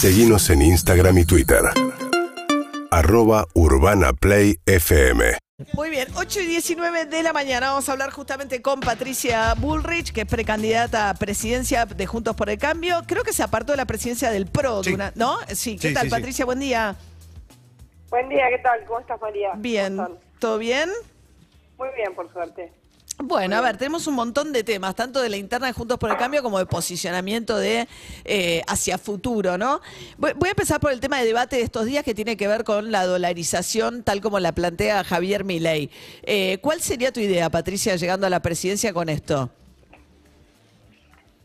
Seguimos en Instagram y Twitter. Arroba Urbana Play FM. Muy bien, 8 y 19 de la mañana vamos a hablar justamente con Patricia Bullrich, que es precandidata a presidencia de Juntos por el Cambio. Creo que se apartó de la presidencia del PRO, de Sí. una- ¿no? Sí, ¿qué Sí, tal sí, sí. Patricia? Buen día. Buen día, ¿qué tal? ¿Cómo estás, María? Bien. ¿todo bien? Muy bien, por suerte. Bueno, a ver, tenemos un montón de temas, tanto de la interna de Juntos por el Cambio como de posicionamiento de eh, hacia futuro, ¿no? Voy, voy a empezar por el tema de debate de estos días que tiene que ver con la dolarización tal como la plantea Javier Milei. Eh, ¿Cuál sería tu idea, Patricia, llegando a la presidencia con esto?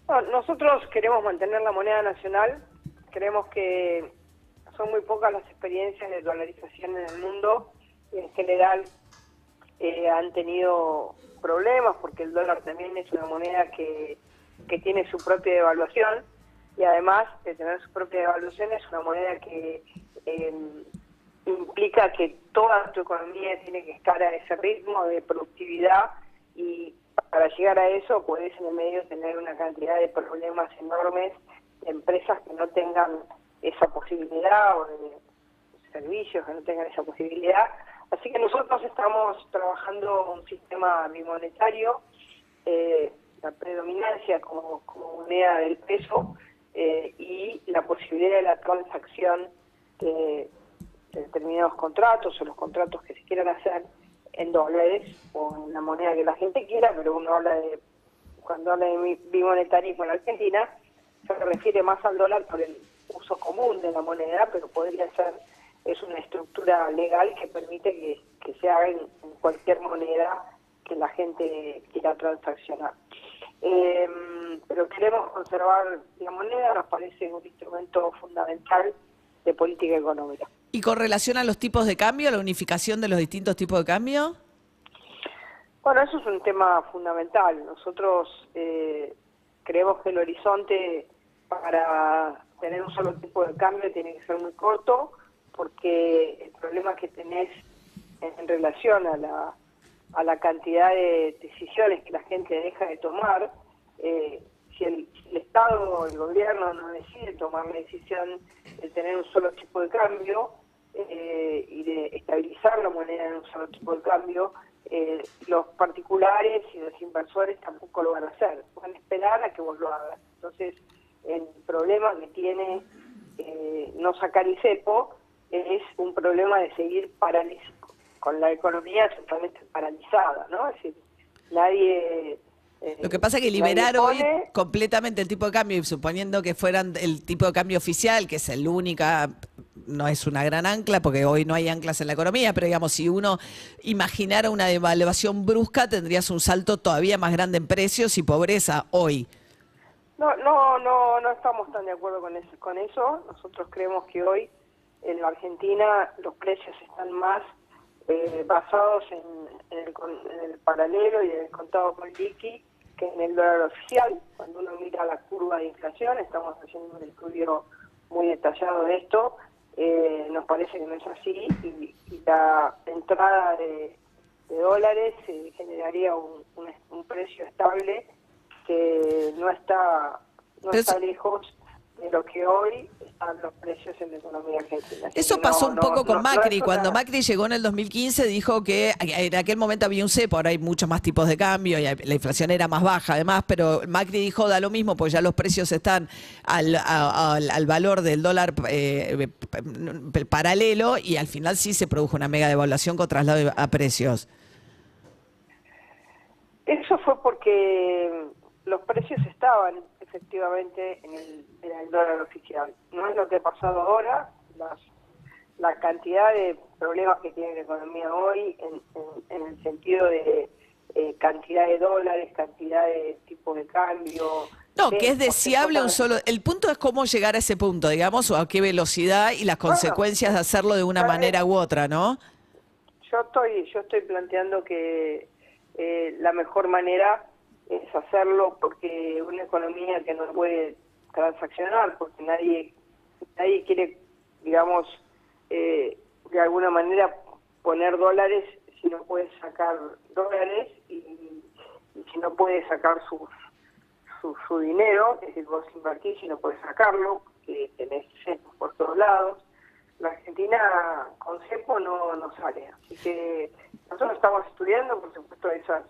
No, nosotros queremos mantener la moneda nacional. Creemos que son muy pocas las experiencias de dolarización en el mundo. Y en general eh, han tenido problemas porque el dólar también es una moneda que, que tiene su propia devaluación. Y además de tener su propia devaluación es una moneda que eh, implica que toda tu economía tiene que estar a ese ritmo de productividad y para llegar a eso puedes en el medio tener una cantidad de problemas enormes de empresas que no tengan esa posibilidad o de servicios que no tengan esa posibilidad. Así que nosotros estamos trabajando un sistema bimonetario, eh, la predominancia como, moneda del peso eh, y la posibilidad de la transacción de, de determinados contratos o los contratos que se quieran hacer en dólares o en la moneda que la gente quiera, pero uno habla de, cuando habla de bimonetarismo en Argentina, se refiere más al dólar por el uso común de la moneda, pero podría ser, es una estructura legal que permite que, que se haga en, en cualquier moneda que la gente quiera transaccionar. Eh, pero queremos conservar la moneda, nos parece un instrumento fundamental de política económica. ¿Y con relación a los tipos de cambio, la unificación de los distintos tipos de cambio? Bueno, eso es un tema fundamental. Nosotros eh, creemos que el horizonte para tener un solo tipo de cambio tiene que ser muy corto, porque el problema que tenés en, relación a la, a la cantidad de decisiones que la gente deja de tomar, eh, si, el, si el Estado o el gobierno no decide tomar la decisión de tener un solo tipo de cambio eh, y de estabilizar la moneda en un solo tipo de cambio, eh, los particulares y los inversores tampoco lo van a hacer, van a esperar a que vos lo hagas. Entonces, el problema que tiene eh, no sacar el cepo es un problema de seguir paraliz- con la economía totalmente paralizada, ¿no? Es decir, nadie... eh, Lo que pasa es que liberar hoy completamente el tipo de cambio, y suponiendo que fueran el tipo de cambio oficial, que es el única, no es una gran ancla, porque hoy no hay anclas en la economía, pero digamos, si uno imaginara una devaluación brusca, tendrías un salto todavía más grande en precios y pobreza hoy. No, no, no, no estamos tan de acuerdo con eso, con eso. Nosotros creemos que hoy en la Argentina los precios están más eh, basados en, en el, en el paralelo y en el contado con liqui que en el dólar oficial. Cuando uno mira la curva de inflación, estamos haciendo un estudio muy detallado de esto, eh, nos parece que no es así y, y la entrada de, de dólares eh, generaría un, un, un precio estable que no está no Pero está lejos de lo que hoy están los precios en la economía argentina. Eso pasó no- un poco no- con no Macri. Cuando Macri llegó en el 2015 dijo que en aquel momento había un cepo, ahora hay muchos más tipos de cambio y la inflación era más baja además, pero Macri dijo da lo mismo, pues ya los precios están al, a- al- al valor del dólar eh, p- paralelo y al final sí se produjo una mega devaluación con traslado a precios. Eso fue porque los precios estaban efectivamente en el, en el dólar oficial. No es lo que ha pasado ahora. Las, la cantidad de problemas que tiene la economía hoy en, en- en el sentido de eh, cantidad de dólares, cantidad de tipo de cambio. No, de- que es deseable un solo. El punto es cómo llegar a ese punto, digamos, o a qué velocidad y las Bueno, consecuencias de hacerlo de una manera u otra, ¿no? Yo estoy, yo estoy planteando que eh, la mejor manera es hacerlo porque una economía que no puede transaccionar, porque nadie, nadie quiere, digamos, eh, de alguna manera poner dólares si no puede sacar dólares y, si no puede sacar sus, su, su dinero, es decir, vos invertís y no puedes sacarlo, porque tenés cepo lados. La Argentina con cepo no, no sale. Así que nosotros estamos estudiando, por supuesto, esas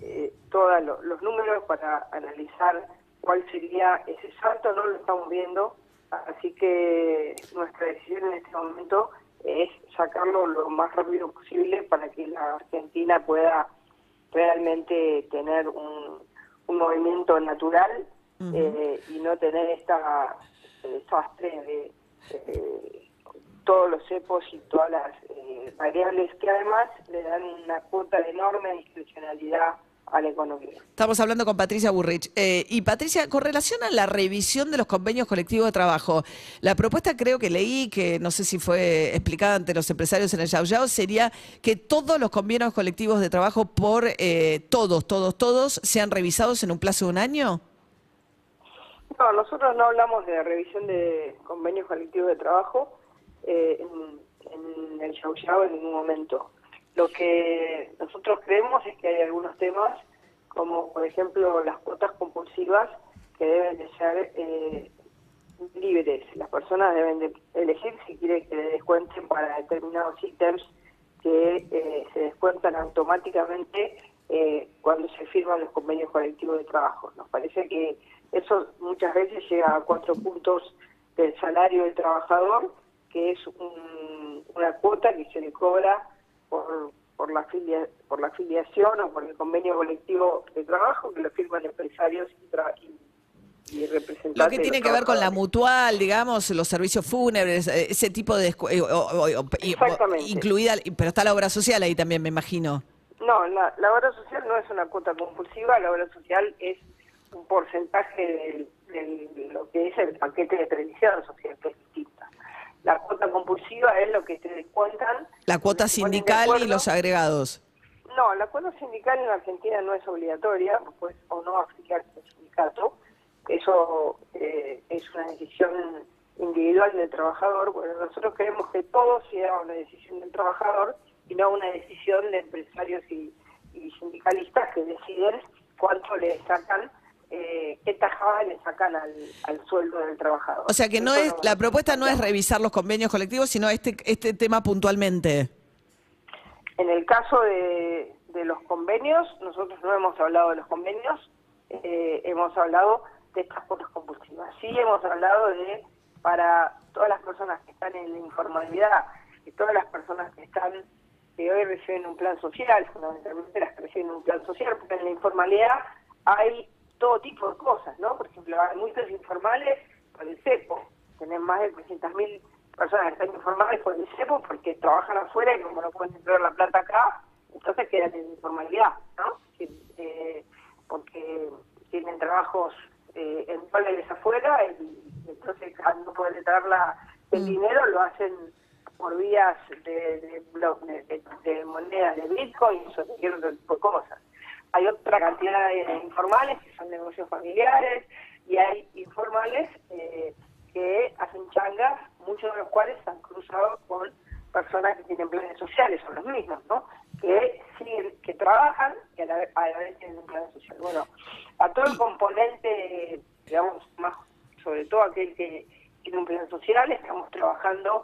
eh, todos los números para analizar cuál sería ese salto, no lo estamos viendo, así que nuestra decisión en este momento es sacarlo lo más rápido posible para que la Argentina pueda realmente tener un, movimiento natural eh, y no tener esta desastre de todos los cepos y todas las eh, variables que además le dan una cuota de enorme discrecionalidad a la economía. Estamos hablando con Patricia Burrich. Eh, y Patricia, con relación a la revisión de los convenios colectivos de trabajo, la propuesta creo que leí, que no sé si fue explicada ante los empresarios en el Yao Yao, sería que todos los convenios colectivos de trabajo por eh, todos, todos, todos, sean revisados en un plazo de un año. No, nosotros no hablamos de revisión de convenios colectivos de trajo eh, en, el Yao Yao en ningún momento. Lo que nosotros creemos es que hay algunos temas, como por ejemplo las cuotas compulsivas, que deben de ser eh, libres. Las personas deben de elegir si quieren que le descuenten para determinados ítems que eh, se descuentan automáticamente eh, cuando se firman los convenios colectivos de trabajo. Nos parece que eso muchas veces llega a cuatro puntos del salario del trabajador, que es una cuota que se le cobra por, por, la por la afiliación o por el convenio colectivo de trabajo que lo firman empresarios y, representantes. Lo que tiene que ver con la mutual, digamos, los servicios fúnebres, eh, ese tipo de... Exactamente. incluida, pero está la obra social ahí también, me imagino. No, la, la obra social no es una cuota compulsiva, la obra social es un porcentaje de lo que es el paquete de previsión social, que es distinta. La cuota compulsiva es lo que te descuentan. La cuota sindical y los agregados. No, la cuota sindical en Argentina no es obligatoria, pues, o no afiliarse al sindicato. Eso eh, es una decisión individual del trabajador. Bueno, nosotros queremos que todo sea una decisión del trabajador y no una decisión de empresarios y, y sindicalistas que deciden cuánto le sacan eh, qué tajada le sacan al, sueldo del trabajador. O sea que no es la propuesta no es revisar los convenios colectivos, sino este este tema puntualmente. En el caso de, los convenios, nosotros no hemos hablado de los convenios, eh, hemos hablado de estas cuotas compulsivas. Sí hemos hablado de para todas las personas que están en la informalidad y todas las personas que están que hoy reciben un plan social, fundamentalmente las que reciben un plan social, porque en la informalidad hay todo tipo de cosas, ¿no? Por ejemplo, hay muchos informales por el CEPO, tenés más de 300.000 personas que están informales por el CEPO porque trabajan afuera y como no pueden entrar la plata acá, entonces quedan en informalidad, ¿no? Eh, porque tienen trabajos eh, en dólares afuera y, entonces al no poder entrar la, el mm. dinero lo hacen por vías de, de, de, monedas de Bitcoin y otro tipo de cosas hay otra cantidad de informales que son negocios familiares y hay informales eh, que hacen changas, muchos de los cuales han cruzado con personas que tienen planes sociales, son los mismos, ¿no? Que siguen, que trabajan y a la, vez, tienen un plan social. Bueno, a todo el componente, digamos, más, sobre todo aquel que tiene un plan social, estamos trabajando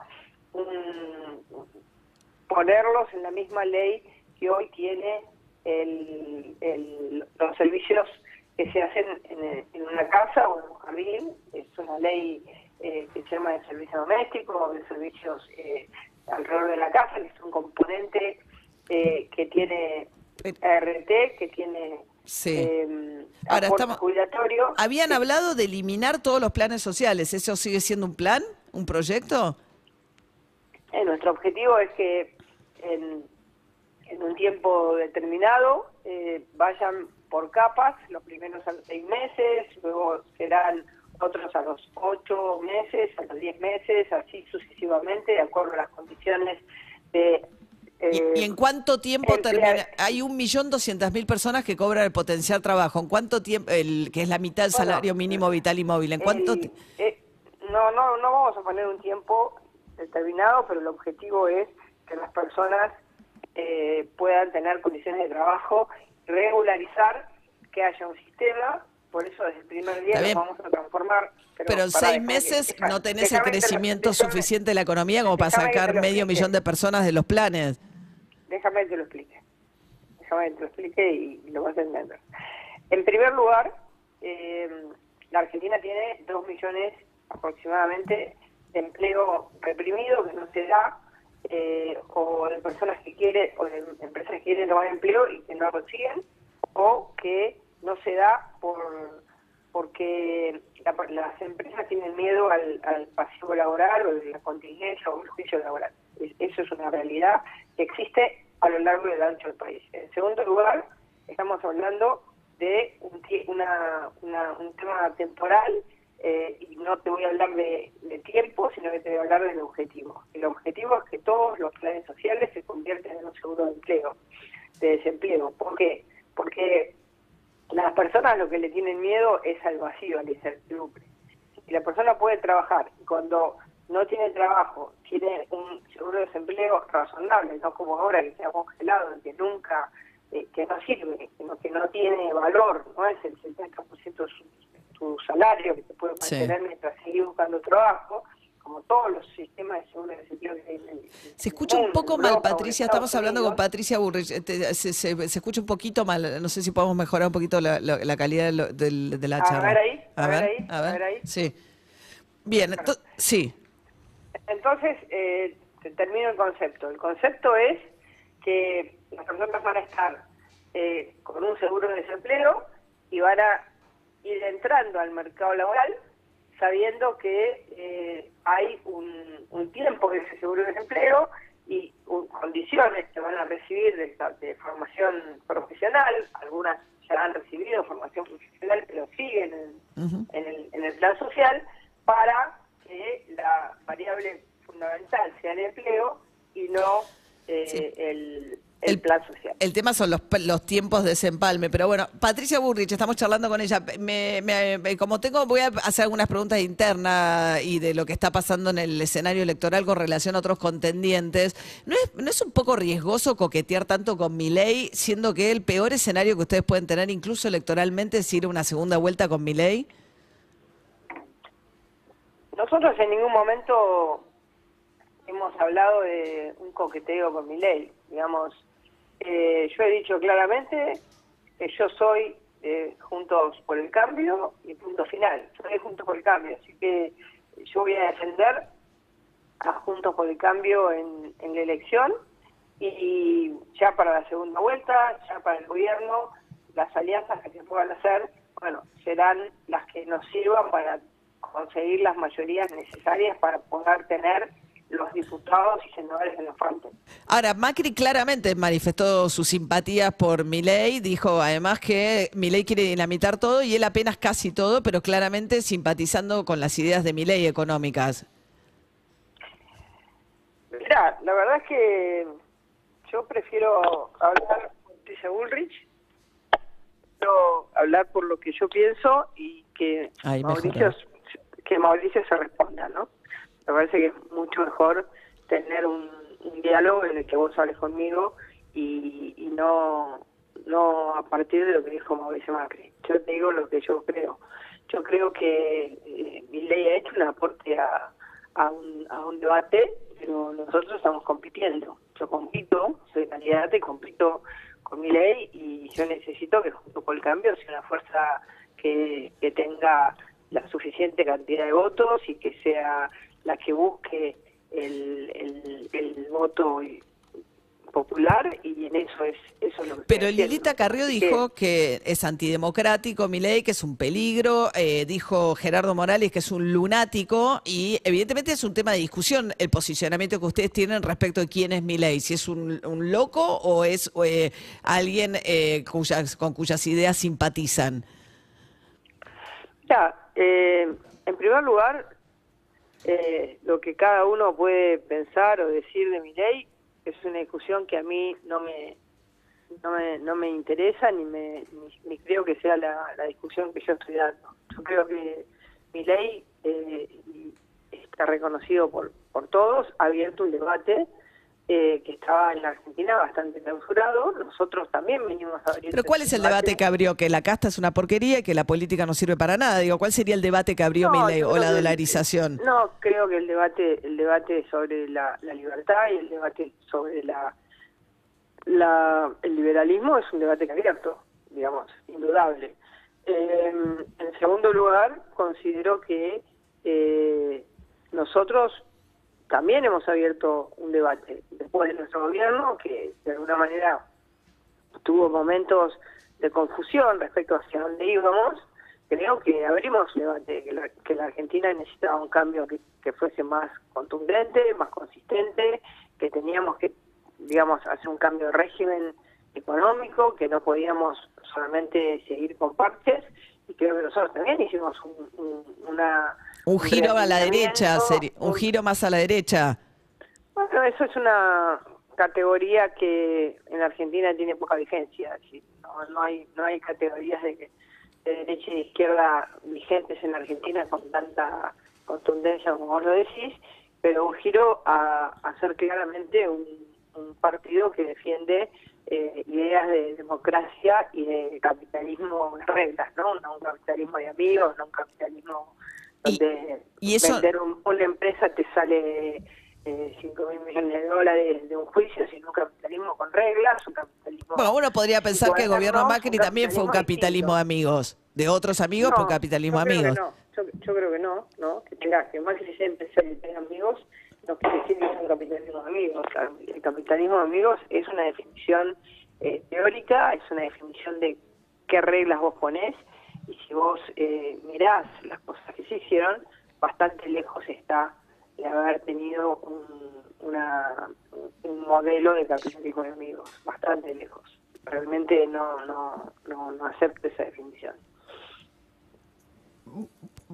ponerlos en la misma ley que hoy tiene el, los servicios que se hacen en, una casa o en un jardín, es una ley eh, que se llama de servicio doméstico o de servicios eh, alrededor de la casa, que es un componente eh, que tiene ART, que tiene sí. Ahora estamos. Habían hablado de eliminar todos los planes sociales, ¿eso sigue siendo un plan, un proyecto? nuestro objetivo es que en un tiempo determinado, eh, vayan por capas, los primeros a los seis meses, luego serán otros a los ocho meses, a los diez meses, así sucesivamente, de acuerdo a las condiciones de... ¿Y, en cuánto tiempo termina? Hay un millón doscientas mil personas que cobran el potencial trabajo. ¿En cuánto tiempo, el que es la mitad del salario mínimo vital y móvil? ¿En cuánto? Eh, no, no, no vamos a poner un tiempo determinado, pero el objetivo es que las personas eh, puedan tener condiciones de trabajo, regularizar que haya un sistema por eso desde el primer día nos vamos a transformar. Pero, en seis meses no tenés el crecimiento suficiente de la economía como para sacar medio millón de personas de los planes. Déjame que te lo explique. Déjame que te lo explique y, lo vas a entender. En primer lugar, eh, la Argentina tiene dos millones aproximadamente de empleo reprimido que no se da eh, o de personas que quieren o de empresas que quieren tomar empleo y que no lo consiguen o que no se da por porque las empresas tienen miedo al, pasivo laboral o a la contingencia o el juicio laboral. eso es una realidad que existe a lo largo y ancho del país. En segundo lugar, estamos hablando de un, un tema temporal eh, y no te voy a hablar de, tiempo, sino que te voy a hablar del objetivo. El objetivo es que todos los planes sociales se conviertan en un seguro de empleo, de desempleo. ¿Por qué? Porque las personas lo que le tienen miedo es al vacío, al incertidumbre. Si la persona puede trabajar y cuando no tiene trabajo, tiene un seguro de desempleo razonable, no como ahora que se ha congelado, que nunca, eh, que no sirve, que no, tiene valor, no es el 70% de su, su, salario que se puede mantener mientras sigue buscando trabajo, como todos los sistemas de seguro de desempleo que hay en el Se escucha un poco mal, Patricia, estamos hablando con Patricia Burrich, se, se, escucha un poquito mal, no sé si podemos mejorar un poquito la, la, calidad de, de, la charla. A ver ahí, a, ver, ahí, a ver, ahí. Sí. Bien, sí. Entonces, eh, termino el concepto. El concepto es que las personas van a estar eh, con un seguro de desempleo y van a ir entrando al mercado laboral sabiendo que eh, hay un, tiempo de ese seguro de desempleo y condiciones que van a recibir de, formación profesional, algunas ya han recibido formación profesional pero siguen en, el, en el plan social, para que la variable fundamental sea el empleo y no eh, el, el, plan social. El tema son los, los tiempos de desempalme, pero bueno, Patricia Burrich, estamos charlando con ella. Me, como tengo, voy a hacer algunas preguntas internas y de lo que está pasando en el escenario electoral con relación a otros contendientes. ¿No es, no es un poco riesgoso coquetear tanto con mi ley, siendo que el peor escenario que ustedes pueden tener, incluso electoralmente, es ir a una segunda vuelta con mi ley? Nosotros en ningún momento hemos hablado de un coqueteo con mi ley. Digamos, eh, yo he dicho claramente que yo soy eh, Juntos por el Cambio y punto final. Soy Juntos por el Cambio, así que yo voy a defender a Juntos por el Cambio en, en la elección y ya para la segunda vuelta, ya para el gobierno, las alianzas que se puedan hacer, bueno, serán las que nos sirvan para conseguir las mayorías necesarias para poder tener los diputados y senadores en la frente. Ahora, Macri claramente manifestó su simpatía por Milei, dijo además que Milei quiere dinamitar todo y él apenas casi todo, pero claramente simpatizando con las ideas de Milei económicas. Mira, la verdad es que yo prefiero hablar con Patricia Bullrich, pero hablar por lo que yo pienso y que Mauricio que Mauricio se responda, ¿no? Me parece que es mucho mejor tener un, diálogo en el que vos hables conmigo y, no no a partir de lo que dijo Mauricio Macri. Yo digo lo que yo creo. Yo creo que eh, mi ley ha hecho un aporte a, un, a un debate, pero nosotros estamos compitiendo. Yo compito, soy candidata y compito con mi ley y yo necesito que junto con el cambio sea una fuerza que tenga la suficiente cantidad de votos y que sea la que busque el, el, voto popular y en eso es eso lo que pero Lilita Carrió dijo que, es antidemocrático mi ley que es un peligro eh, dijo Gerardo Morales que es un lunático y evidentemente es un tema de discusión el posicionamiento que ustedes tienen respecto de quién es mi ley si es un, loco o es eh, alguien eh, cuyas, con cuyas ideas simpatizan. Ya eh, en primer lugar, eh, lo que cada uno puede pensar o decir de mi ley es una discusión que a mí no me no me, no me interesa ni me ni, creo que sea la, discusión que yo estoy dando. Yo creo que mi ley eh, está reconocido por, por todos, abierto un debate eh, que estaba en la Argentina bastante clausurado. Nosotros también venimos a abrir. Pero ¿cuál es el debate que abrió? Que la casta es una porquería y que la política no sirve para nada. Digo, ¿cuál sería el debate que abrió No, Milei yo o la que- dolarización? No, creo que el debate, el debate sobre la, la libertad y el debate sobre la, la, el liberalismo es un debate que abierto, digamos, indudable. Eh, en segundo lugar, considero que eh, nosotros también hemos abierto un debate después de nuestro gobierno que de alguna manera tuvo momentos de confusión respecto hacia dónde íbamos. Creo que abrimos un debate, que la, que la Argentina necesitaba un cambio que, que fuese más contundente, más consistente, que teníamos que, digamos, hacer un cambio de régimen económico, que no podíamos solamente seguir con parches, y creo que nosotros también hicimos un, un- una... Un giro a la derecha, un giro más a la derecha. bueno, eso es una categoría que en Argentina tiene poca vigencia. decir, No, no hay no hay categorías de, de derecha y de izquierda vigentes en Argentina con tanta contundencia como vos lo decís, pero un giro a, a ser claramente un, un partido que defiende eh, ideas de democracia y de capitalismo en reglas, ¿no? No un capitalismo de amigos, no un capitalismo donde y eso- vender un- una empresa te sale eh, 5 mil millones de dólares de un juicio, sino un capitalismo con reglas, un capitalismo... Bueno, uno podría pensar que el gobierno Macri también fue un capitalismo de amigos. De otros amigos, No, pero capitalismo de yo creo que amigos. no. Yo, yo creo que no, ¿no? Que tenga, que Macri y tenga amigos, no quiere decir que sea un capitalismo de amigos. El capitalismo de amigos es una definición eh, teórica, es una definición de qué reglas vos ponés, y si vos eh, mirás las cosas que se hicieron, bastante lejos está de haber tenido un, una, un modelo de capitalismo de amigos, bastante lejos. Realmente no, no, no, no acepto esa definición.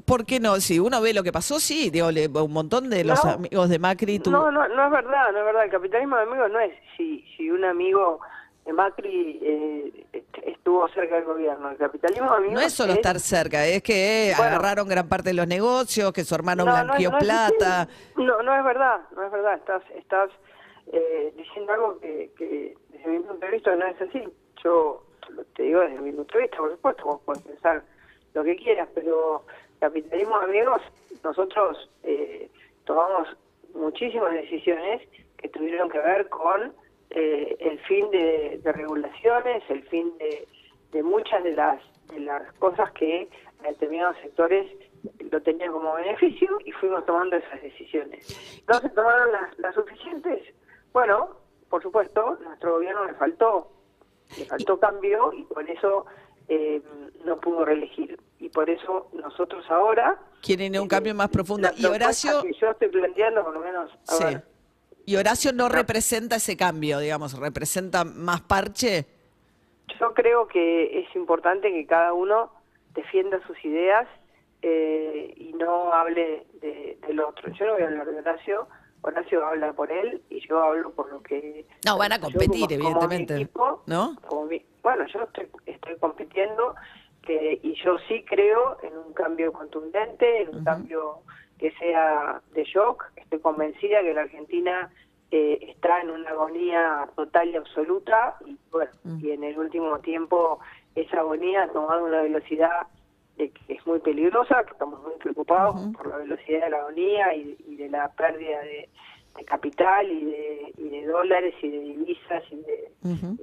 ¿Por qué no? Si uno ve lo que pasó, sí, digo, le- un montón de los No. amigos de Macri tu- No, no, no es verdad, no es verdad. El capitalismo de amigos no es si, si un amigo de Macri eh, est- estuvo cerca del gobierno. El capitalismo de amigos No es solo estar cerca, es que Bueno. agarraron gran parte de los negocios, que su hermano No, blanqueó no es plata. No, no es verdad, no es verdad. Estás, estás eh, diciendo algo que, que desde mi punto de vista no es así. Yo lo- te digo desde mi punto de vista, por supuesto, vos podés pensar lo que quieras, pero capitalismo amigos, nosotros eh, tomamos muchísimas decisiones que tuvieron que ver con eh, el fin de, regulaciones, el fin de, de muchas de las, de las cosas que a determinados sectores lo tenían como beneficio y fuimos tomando esas decisiones. ¿No se tomaron las, las suficientes? Bueno, por supuesto, nuestro gobierno le faltó, le faltó cambio y por eso eh, no pudo reelegir. Por eso nosotros ahora... Quieren un eh, cambio más profundo. la Y Horacio, que yo estoy planteando, por lo menos... sí. ver, Y Horacio no representa ese cambio, digamos, representa más parche. Yo creo que es importante que cada uno defienda sus ideas eh, y no hable de- del otro. Yo no voy a hablar de Horacio, Horacio habla por él y yo hablo por lo que... No, van a yo competir, como- como mi evidentemente, equipo, ¿no? como mi- bueno, yo estoy, estoy compitiendo que, y yo sí creo en un cambio contundente, en un cambio que sea de shock. Estoy convencida que la Argentina eh, está en una agonía total y absoluta y bueno, y en el último tiempo esa agonía ha tomado una velocidad de que es muy peligrosa, que estamos muy preocupados por la velocidad de la agonía y, y de la pérdida de, de capital y de, y de dólares y de divisas y de,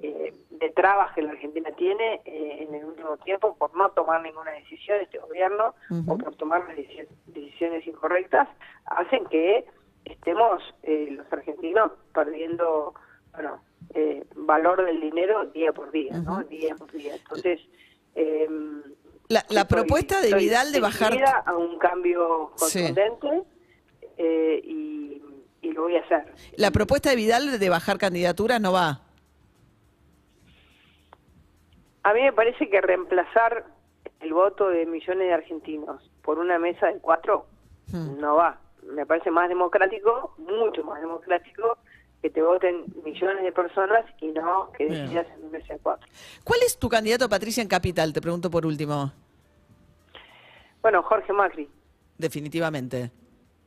eh, de trabas que la Argentina tiene eh, en el último tiempo por no tomar ninguna decisión este gobierno o por tomar las deci- decisiones incorrectas, hacen que estemos eh, los argentinos perdiendo bueno eh, valor del dinero día por día, ¿no? Día por día. Entonces, eh, La, la estoy- propuesta de Vidal de bajar... a un cambio Sí. contundente eh, y, y lo voy a hacer. La propuesta de Vidal de bajar candidaturas no va. A mí me parece que reemplazar el voto de millones de argentinos por una mesa de cuatro Hmm. no va. Me parece más democrático, mucho más democrático, que te voten millones de personas y no que decidas en una mesa de cuatro. ¿Cuál es tu candidato, Patricia, en Capital? Te pregunto por último. Bueno, Jorge Macri. Definitivamente.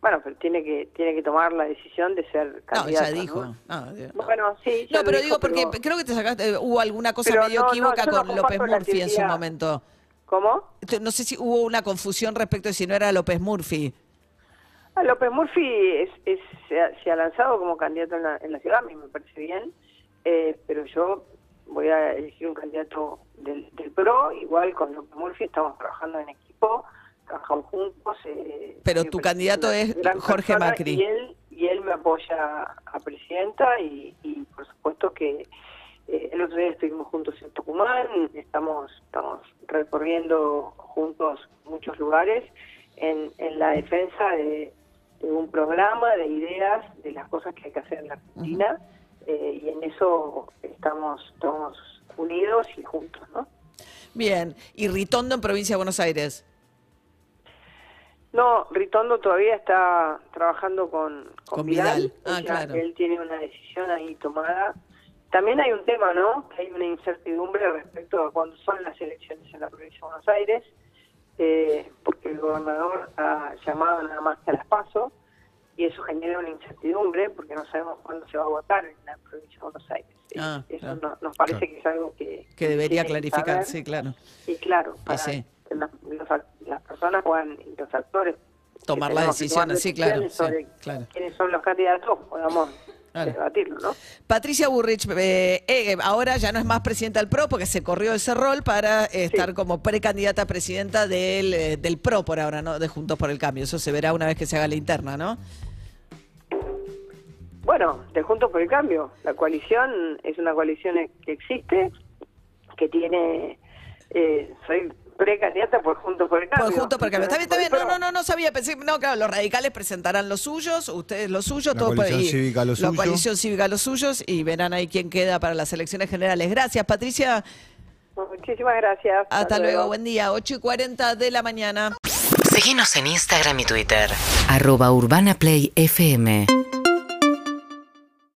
Bueno, pero tiene que tiene que tomar la decisión de ser No, candidato. ya dijo. ¿no? No, eh, Bueno, sí. ya No, pero digo porque pero- creo que te sacaste, hubo alguna cosa Pero medio no, no, equívoca no con López Murphy en su momento. ¿Cómo? No sé si hubo una confusión respecto de si no era López Murphy. Ah, López Murphy es, es- se, ha, se ha lanzado como candidato en la, en la ciudad, a mí me parece bien, eh, pero yo voy a elegir un candidato del, del PRO, igual con López Murphy estamos trabajando en equipo, juntos. eh, Pero me tu candidato es Jorge Macri. Y él, y él me apoya a presidenta y, y por supuesto que eh, el otro día estuvimos juntos en Tucumán, estamos, estamos recorriendo juntos muchos lugares en, en la defensa de, de un programa, de ideas, de las cosas que hay que hacer en la Argentina, eh, y en eso estamos, estamos unidos y juntos, ¿no? Bien. Y Ritondo en provincia de Buenos Aires. No, Ritondo todavía está trabajando con, con, Con Vidal. Ah, Ella- claro. Él tiene una decisión ahí tomada. También hay un tema, ¿no? Que hay una incertidumbre respecto a cuándo son las elecciones en la provincia de Buenos Aires, eh, porque el gobernador ha llamado nada más que a las PASO, y eso genera una incertidumbre porque no sabemos cuándo se va a votar en la provincia de Buenos Aires. Ah, eso claro. no- nos parece que es algo que... Que debería tiene que clarificar, saber. sí, claro. Y claro, para sí. Las personas puedan, y los actores Tomar las decisiones, sí, claro, sí, sobre claro. quiénes son los candidatos, podamos Claro. debatirlo, ¿no? Patricia Burrich, eh, eh, ahora ya no es más presidenta del PRO porque se corrió ese rol para eh, estar como precandidata a presidenta del, del PRO por ahora, ¿no? De Juntos por el Cambio. Eso se verá una vez que se haga la interna, ¿no? Bueno, de Juntos por el Cambio, la coalición es una coalición que existe, que tiene, eh, soy precandidata por Juntos por el Cambio. Por Juntos por el Cambio. Está bien, está bien. No, no, no, no sabía. Pensé, no, claro, los radicales presentarán los suyos, ustedes los suyos, La todo por coalición ahí. cívica lo La suyo. coalición cívica los suyos y verán ahí quién queda para las elecciones generales. Gracias, Patricia. Muchísimas gracias. Hasta luego. Buen día. 8 y 40 de la mañana. Síguenos en Instagram y Twitter. Arroba Urbana Play FM.